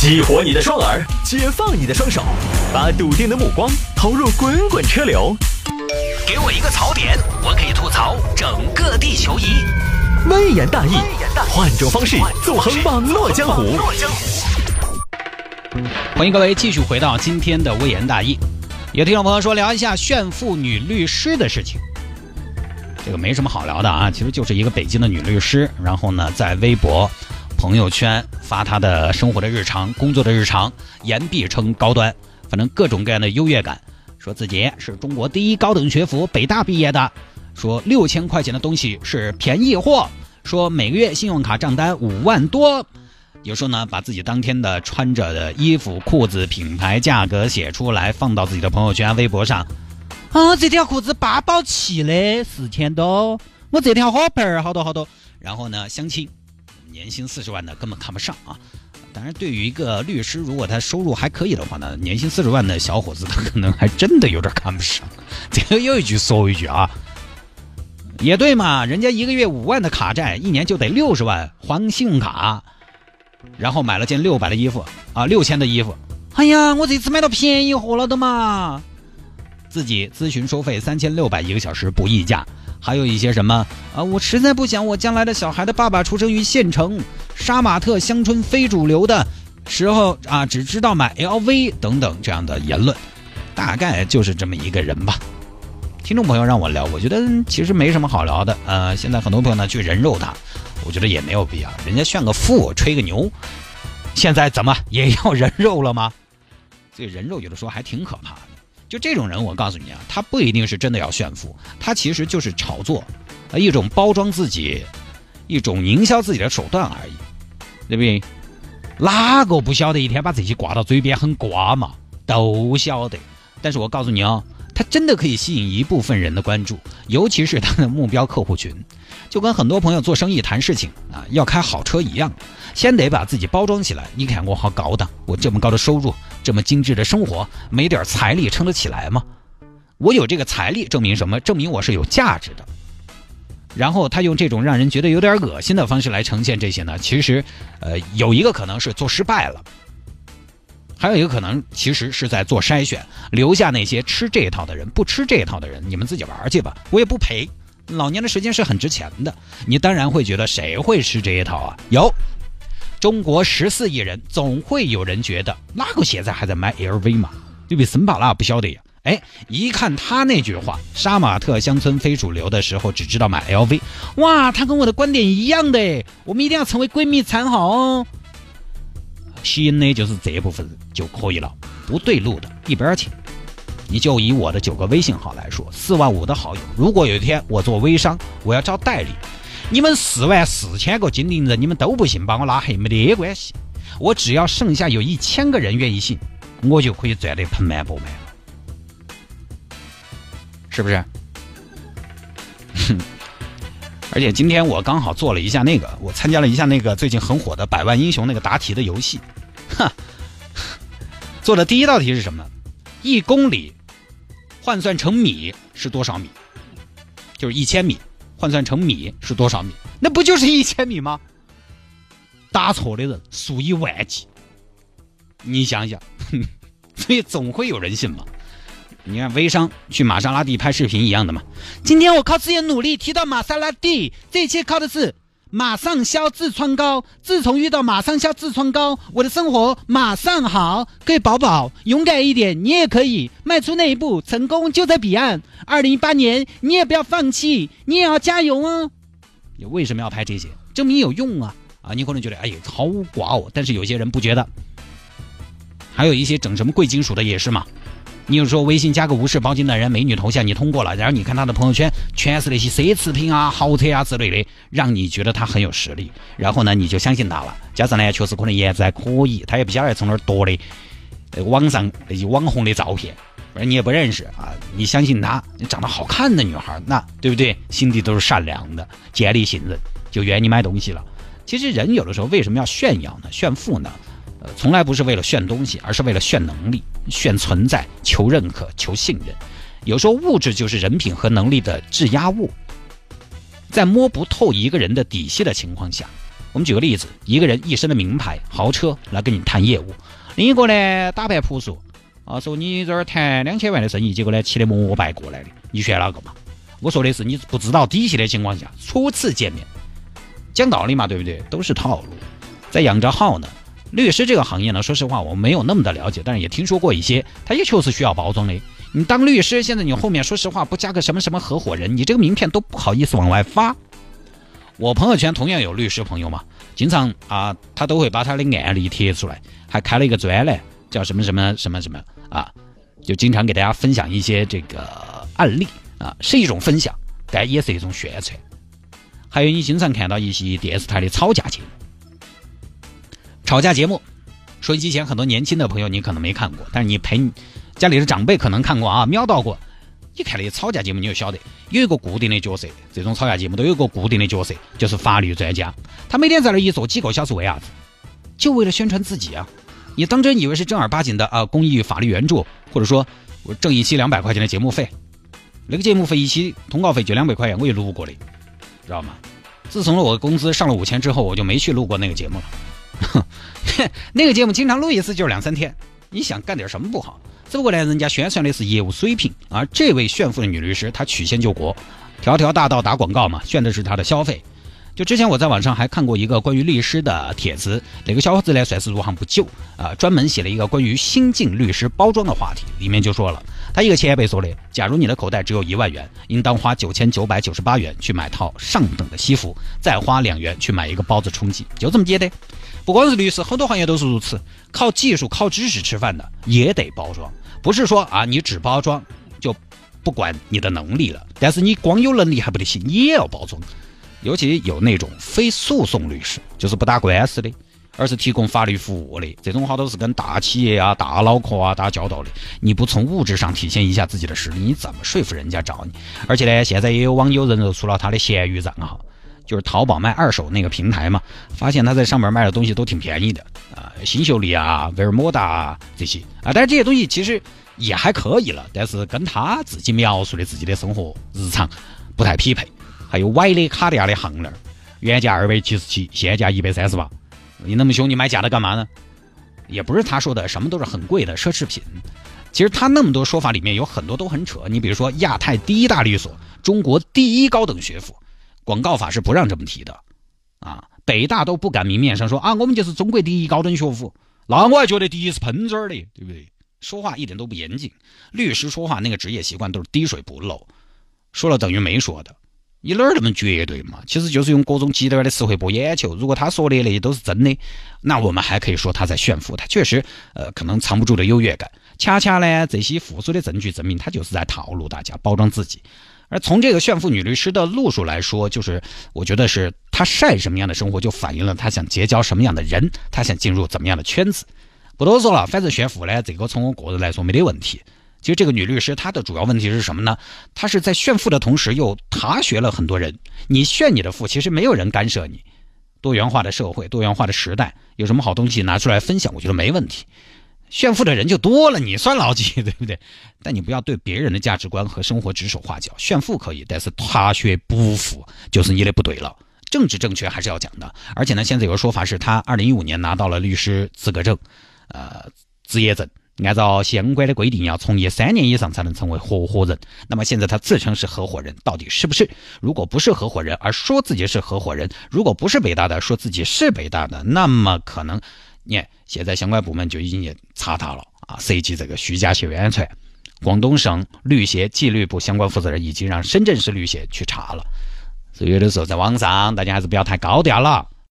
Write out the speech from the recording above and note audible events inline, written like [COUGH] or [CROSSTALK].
激活你的双耳，解放你的双手，把笃定的目光投入滚滚车流。给我一个槽点，我可以吐槽整个地球仪。微言大义，换种方式纵横网络江湖。欢迎各位继续回到今天的微言大义。有听众朋友说聊一下炫富女律师的事情，这个没什么好聊的啊，其实就是一个北京的女律师，然后呢在微博。朋友圈发他的生活的日常、工作的日常，言必称高端，反正各种各样的优越感，说自己是中国第一高等学府北大毕业的，说六千块钱的东西是便宜货，说每个月信用卡账单五万多，有时候呢把自己当天的穿着的衣服、裤子品牌、价格写出来，放到自己的朋友圈、微博上，啊，这条裤子八宝齐的四千多，我这条花盆儿好多好多，然后呢相亲。年薪四十万的根本看不上啊！当然，对于一个律师，如果他收入还可以的话呢，年薪四十万的小伙子，他可能还真的有点看不上。[LAUGHS] 这个又一句说一句啊，也对嘛，人家一个月五万的卡债，一年就得六十万还信用卡，然后买了件六百的衣服啊，六千的衣服。哎呀，我这次买到便宜货了的嘛！自己咨询收费三千六百一个小时，不议价。还有一些什么啊？我实在不想我将来的小孩的爸爸出生于县城，杀马特乡村非主流的时候啊，只知道买 LV 等等这样的言论，大概就是这么一个人吧。听众朋友让我聊，我觉得其实没什么好聊的。呃，现在很多朋友呢去人肉他，我觉得也没有必要。人家炫个富，吹个牛，现在怎么也要人肉了吗？这人肉有的时候还挺可怕的。就这种人，我告诉你啊，他不一定是真的要炫富，他其实就是炒作，啊，一种包装自己，一种营销自己的手段而已，对不对？哪个不晓得一天把这些挂到嘴边很瓜嘛？都晓得。但是我告诉你啊，他真的可以吸引一部分人的关注，尤其是他的目标客户群，就跟很多朋友做生意谈事情啊，要开好车一样，先得把自己包装起来。你看我好高档，我这么高的收入。这么精致的生活，没点财力撑得起来吗？我有这个财力，证明什么？证明我是有价值的。然后他用这种让人觉得有点恶心的方式来呈现这些呢？其实，呃，有一个可能是做失败了，还有一个可能其实是在做筛选，留下那些吃这一套的人，不吃这一套的人，你们自己玩去吧，我也不赔。老年的时间是很值钱的，你当然会觉得谁会吃这一套啊？有。中国十四亿人，总会有人觉得哪个现在还在买 LV 嘛？对比？森巴拉不晓得呀。哎，一看他那句话，杀马特乡村非主流的时候，只知道买 LV。哇，他跟我的观点一样的，我们一定要成为闺蜜才好哦。吸引的就是这部分人就可以了，不对路的一边去。你就以我的九个微信号来说，四万五的好友，如果有一天我做微商，我要招代理。你们四万四千个精灵人，你们都不信，把我拉黑没得关系。我只要剩下有一千个人愿意信，我就可以赚得盆满钵满了，是不是？哼 [LAUGHS] 而且今天我刚好做了一下那个，我参加了一下那个最近很火的百万英雄那个答题的游戏，哈，做的第一道题是什么？一公里换算成米是多少米？就是一千米。换算成米是多少米？那不就是一千米吗？答错的人数以万计。你想想，[LAUGHS] 所以总会有人信嘛。你看微商去玛莎拉蒂拍视频一样的嘛。今天我靠自己的努力提到玛莎拉蒂，这一切靠的是。马上消痔疮膏。自从遇到马上消痔疮膏，我的生活马上好。各位宝宝，勇敢一点，你也可以迈出那一步，成功就在彼岸。二零一八年，你也不要放弃，你也要加油哦。你为什么要拍这些？证明有用啊！啊，你可能觉得哎呀毫无寡哦，但是有些人不觉得。还有一些整什么贵金属的也是嘛。你就说微信加个无事包金的人美女头像，你通过了，然后你看他的朋友圈全是那些奢侈品啊、豪车啊之类的，让你觉得他很有实力，然后呢你就相信他了。加上呢，确实可能颜值还可以，他也不晓得从哪儿夺的呃网上那些网红的照片，反正你也不认识啊，你相信他，你长得好看的女孩，那对不对？心地都是善良的，建立信任，就愿你买东西了。其实人有的时候为什么要炫耀呢？炫富呢？从来不是为了炫东西，而是为了炫能力、炫存在、求认可、求信任。有时候物质就是人品和能力的质押物。在摸不透一个人的底细的情况下，我们举个例子，一个人一身的名牌豪车来跟你谈业务，另一个呢打扮朴素啊，说你这儿谈两千万的生意，结果呢骑的摩拜过来的，你选哪个嘛？我说的是你不知道底细的情况下，初次见面，讲道理嘛，对不对？都是套路。在养着号呢，律师这个行业呢，说实话我没有那么的了解，但是也听说过一些，他也确实需要包装的。你当律师，现在你后面说实话不加个什么什么合伙人，你这个名片都不好意思往外发。我朋友圈同样有律师朋友嘛，经常啊，他都会把他的案例贴出来，还开了一个专栏，叫什么什么什么什么啊，就经常给大家分享一些这个案例啊，是一种分享，但也是一种宣传。还有你经常看到一些电视台的吵架节目，吵架节目，收音机前很多年轻的朋友你可能没看过，但是你陪家里的长辈可能看过啊，瞄到过。你看那些吵架节目，你就晓得有一个固定的角色。这种吵架节目都有一个固定的角色，就是法律专家。他每天在那一坐几个小时，为啥子？就为了宣传自己啊！你当真以为是正儿八经的啊？公益法律援助，或者说我挣一期两百块钱的节目费，那个节目费一期通告费就两百块钱，我也录过的，知道吗？自从我的工资上了五千之后，我就没去录过那个节目了。哼 [LAUGHS] 那个节目经常录一次就是两三天，你想干点什么不好？只不过呢，人家宣传的是业务水平，而这位炫富的女律师，她曲线救国，条条大道打广告嘛，炫的是她的消费。就之前我在网上还看过一个关于律师的帖子，那个小伙子呢算是入行不久啊，专门写了一个关于新晋律师包装的话题，里面就说了，他一个前辈说的，假如你的口袋只有一万元，应当花九千九百九十八元去买套上等的西服，再花两元去买一个包子充饥，就这么简单。不光是律师，很多行业都是如此，靠技术、靠知识吃饭的也得包装，不是说啊你只包装就不管你的能力了，但是你光有能力还不得行，你也要包装。尤其有那种非诉讼律师，就是不打官司的，而是提供法律服务的，这种好多是跟大企业啊、大脑壳啊打交道的。你不从物质上体现一下自己的实力，你怎么说服人家找你？而且呢，现在也有网友人肉出了他的闲鱼账号，就是淘宝卖二手那个平台嘛，发现他在上面卖的东西都挺便宜的啊，新秀丽啊、维尔莫达啊这些啊，但是这些东西其实也还可以了，但是跟他自己描述的自己的生活日常不太匹配。还有歪的卡地亚的项链，原价二百七十七，现价一百三十八。你那么凶，你买假的干嘛呢？也不是他说的什么都是很贵的奢侈品。其实他那么多说法里面有很多都很扯。你比如说亚太第一大律所，中国第一高等学府，广告法是不让这么提的啊。北大都不敢明面上说啊，我们就是中国第一高等学府。那我还觉得第一是喷嘴的，对不对？说话一点都不严谨。律师说话那个职业习惯都是滴水不漏，说了等于没说的。你哪儿那么绝对嘛？其实就是用各种极端的词汇博眼球。如果他说的那些都是真的，那我们还可以说他在炫富。他确实，呃，可能藏不住的优越感。恰恰呢，这些复苏的证据证明他就是在套路大家，包装自己。而从这个炫富女律师的路数来说，就是我觉得是她晒什么样的生活，就反映了她想结交什么样的人，她想进入怎么样的圈子。不多说了，反正炫富呢，这个从我个人来说没得问题。其实这个女律师她的主要问题是什么呢？她是在炫富的同时又踏学了很多人。你炫你的富，其实没有人干涉你。多元化的社会，多元化的时代，有什么好东西拿出来分享，我觉得没问题。炫富的人就多了，你算老几，对不对？但你不要对别人的价值观和生活指手画脚。炫富可以，但是踏学不富就是你的不对了。政治正确还是要讲的。而且呢，现在有个说法是他二零一五年拿到了律师资格证，呃，职业证。按照相关的规定，要从业三年以上才能成为合伙人。那么现在他自称是合伙人，到底是不是？如果不是合伙人，而说自己是合伙人；如果不是北大的，说自己是北大的，那么可能，你看现在相关部门就已经也查他了啊，涉及这个虚假宣传。广东省律协纪律部相关负责人已经让深圳市律协去查了。所以有的时候在网上，大家还是不要太高调了。